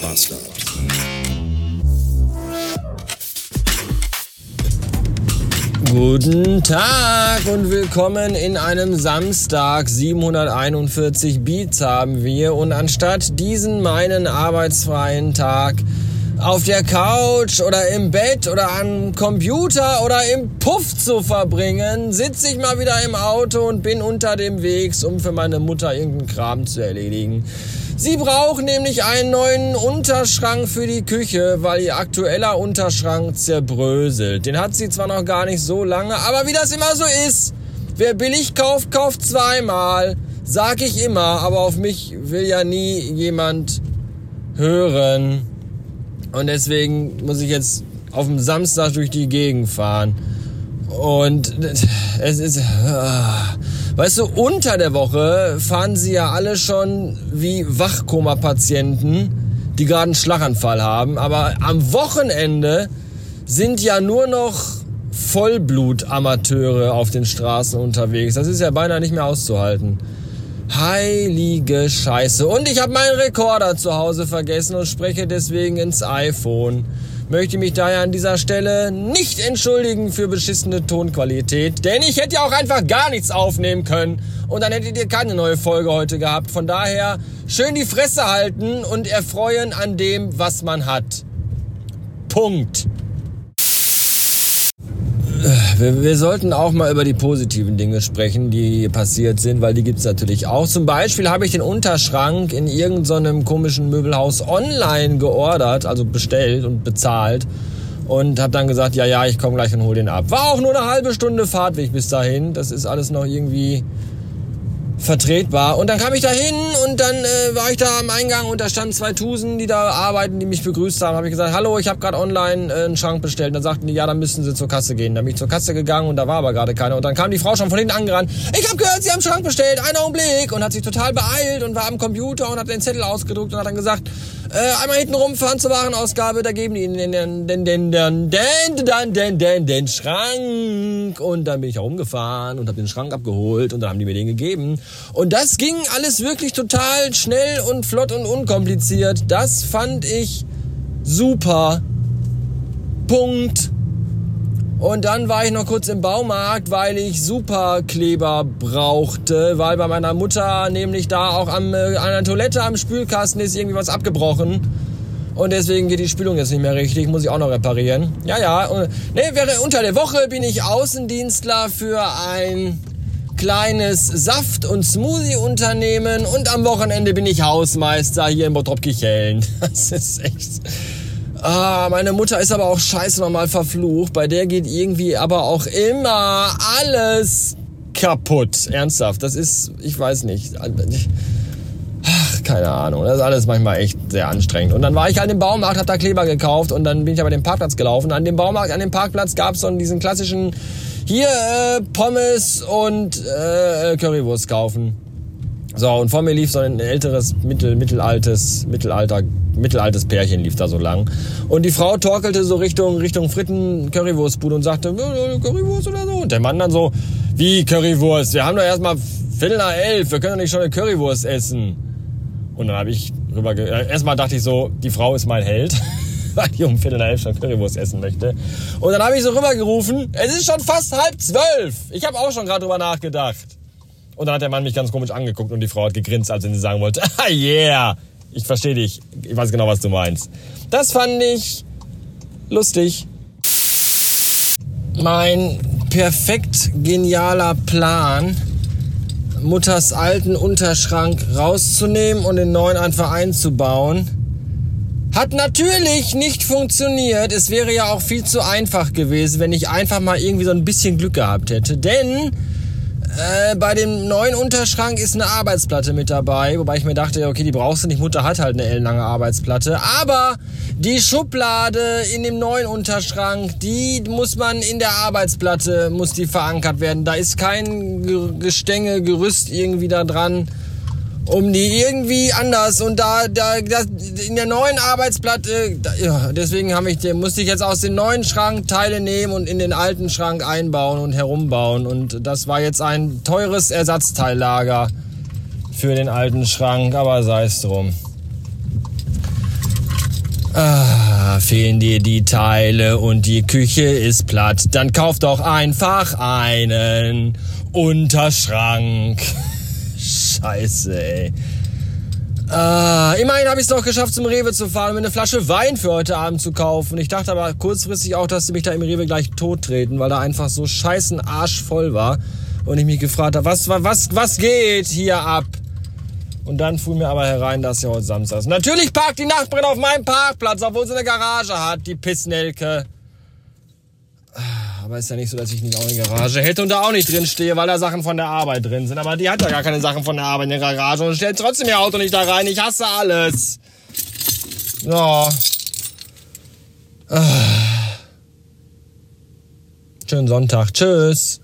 Bastard. Guten Tag und willkommen in einem Samstag. 741 Beats haben wir und anstatt diesen meinen arbeitsfreien Tag auf der Couch oder im Bett oder am Computer oder im Puff zu verbringen, sitze ich mal wieder im Auto und bin unter dem Wegs, um für meine Mutter irgendeinen Kram zu erledigen. Sie braucht nämlich einen neuen Unterschrank für die Küche, weil ihr aktueller Unterschrank zerbröselt. Den hat sie zwar noch gar nicht so lange, aber wie das immer so ist, wer billig kauft, kauft zweimal. Sag ich immer, aber auf mich will ja nie jemand hören. Und deswegen muss ich jetzt auf dem Samstag durch die Gegend fahren. Und es ist... Weißt du, unter der Woche fahren sie ja alle schon wie Wachkoma-Patienten, die gerade einen Schlaganfall haben. Aber am Wochenende sind ja nur noch Vollblut-Amateure auf den Straßen unterwegs. Das ist ja beinahe nicht mehr auszuhalten. Heilige Scheiße. Und ich habe meinen Rekorder zu Hause vergessen und spreche deswegen ins iPhone. Möchte mich daher an dieser Stelle nicht entschuldigen für beschissene Tonqualität, denn ich hätte ja auch einfach gar nichts aufnehmen können und dann hättet ihr keine neue Folge heute gehabt. Von daher schön die Fresse halten und erfreuen an dem, was man hat. Punkt wir, wir, sollten auch mal über die positiven Dinge sprechen, die passiert sind, weil die gibt's natürlich auch. Zum Beispiel habe ich den Unterschrank in irgendeinem komischen Möbelhaus online geordert, also bestellt und bezahlt und habe dann gesagt, ja, ja, ich komme gleich und hol den ab. War auch nur eine halbe Stunde Fahrtweg bis dahin. Das ist alles noch irgendwie vertretbar. Und dann kam ich da hin und dann äh, war ich da am Eingang und da standen zwei Tusen, die da arbeiten, die mich begrüßt haben. Habe ich gesagt, hallo, ich habe gerade online äh, einen Schrank bestellt. Und dann sagten die, ja, dann müssen sie zur Kasse gehen. Dann bin ich zur Kasse gegangen und da war aber gerade keiner. Und dann kam die Frau schon von hinten angerannt. Ich habe gehört, sie haben einen Schrank bestellt, einen Augenblick. Und hat sich total beeilt und war am Computer und hat den Zettel ausgedruckt und hat dann gesagt, äh, einmal hinten rumfahren zur Warenausgabe, da geben die ihnen den, den, den, den, den, den, den, den, den Schrank. Und dann bin ich herumgefahren und habe den Schrank abgeholt und dann haben die mir den gegeben. Und das ging alles wirklich total schnell und flott und unkompliziert. Das fand ich super. Punkt. Und dann war ich noch kurz im Baumarkt, weil ich Superkleber brauchte, weil bei meiner Mutter nämlich da auch am, äh, an der Toilette am Spülkasten ist irgendwie was abgebrochen. Und deswegen geht die Spülung jetzt nicht mehr richtig, muss ich auch noch reparieren. Ja, ja. Wäre, unter der Woche bin ich Außendienstler für ein kleines Saft- und Smoothie-Unternehmen und am Wochenende bin ich Hausmeister hier in Bottrop-Kicheln. Das ist echt... Ah, meine Mutter ist aber auch scheiße nochmal verflucht. Bei der geht irgendwie aber auch immer alles kaputt. Ernsthaft. Das ist, ich weiß nicht. Ach, keine Ahnung. Das ist alles manchmal echt sehr anstrengend. Und dann war ich halt im Baumarkt, hab da Kleber gekauft und dann bin ich aber den Parkplatz gelaufen. An dem Baumarkt, an dem Parkplatz gab es so diesen klassischen hier äh, Pommes und äh, Currywurst kaufen. So, und vor mir lief so ein älteres, mittel, mittelaltes, mittelalter, mittelaltes Pärchen lief da so lang. Und die Frau torkelte so Richtung, Richtung Fritten Currywurstbude und sagte, Currywurst oder so. Und der Mann dann so, wie Currywurst? Wir haben doch erstmal Viertel nach elf, wir können doch nicht schon eine Currywurst essen. Und dann habe ich rüber, äh, erstmal dachte ich so, die Frau ist mein Held. weil die um Viertel nach elf schon Currywurst essen möchte. Und dann habe ich so rübergerufen, es ist schon fast halb zwölf. Ich habe auch schon gerade drüber nachgedacht. Und dann hat der Mann mich ganz komisch angeguckt und die Frau hat gegrinst, als wenn sie sagen wollte, ah yeah, ich verstehe dich, ich weiß genau, was du meinst. Das fand ich lustig. Mein perfekt genialer Plan, Mutters alten Unterschrank rauszunehmen und den neuen einfach einzubauen, hat natürlich nicht funktioniert. Es wäre ja auch viel zu einfach gewesen, wenn ich einfach mal irgendwie so ein bisschen Glück gehabt hätte. Denn äh, bei dem neuen Unterschrank ist eine Arbeitsplatte mit dabei, wobei ich mir dachte, okay, die brauchst du nicht. Mutter hat halt eine ellenlange Arbeitsplatte. Aber die Schublade in dem neuen Unterschrank, die muss man in der Arbeitsplatte, muss die verankert werden. Da ist kein Gestänge, Gerüst irgendwie da dran um die irgendwie anders und da, da, da in der neuen Arbeitsplatte, da, ja, deswegen habe ich, musste ich jetzt aus dem neuen Schrank Teile nehmen und in den alten Schrank einbauen und herumbauen und das war jetzt ein teures Ersatzteillager für den alten Schrank, aber sei es drum. Ah, fehlen dir die Teile und die Küche ist platt, dann kauf doch einfach einen Unterschrank. Scheiße, ey. Ah, immerhin habe ich es doch geschafft, zum Rewe zu fahren und mir eine Flasche Wein für heute Abend zu kaufen. Ich dachte aber kurzfristig auch, dass sie mich da im Rewe gleich tot treten, weil da einfach so scheißen arschvoll war. Und ich mich gefragt habe, was, was, was geht hier ab? Und dann fuhr mir aber herein, dass ja heute Samstag ist. Natürlich parkt die Nachbarin auf meinem Parkplatz, obwohl sie eine Garage hat, die Pissnelke. Aber ist ja nicht so, dass ich nicht auch eine Garage hätte und da auch nicht drin stehe, weil da Sachen von der Arbeit drin sind. Aber die hat ja gar keine Sachen von der Arbeit in der Garage und stellt trotzdem ihr Auto nicht da rein. Ich hasse alles. So. Ah. Schönen Sonntag. Tschüss.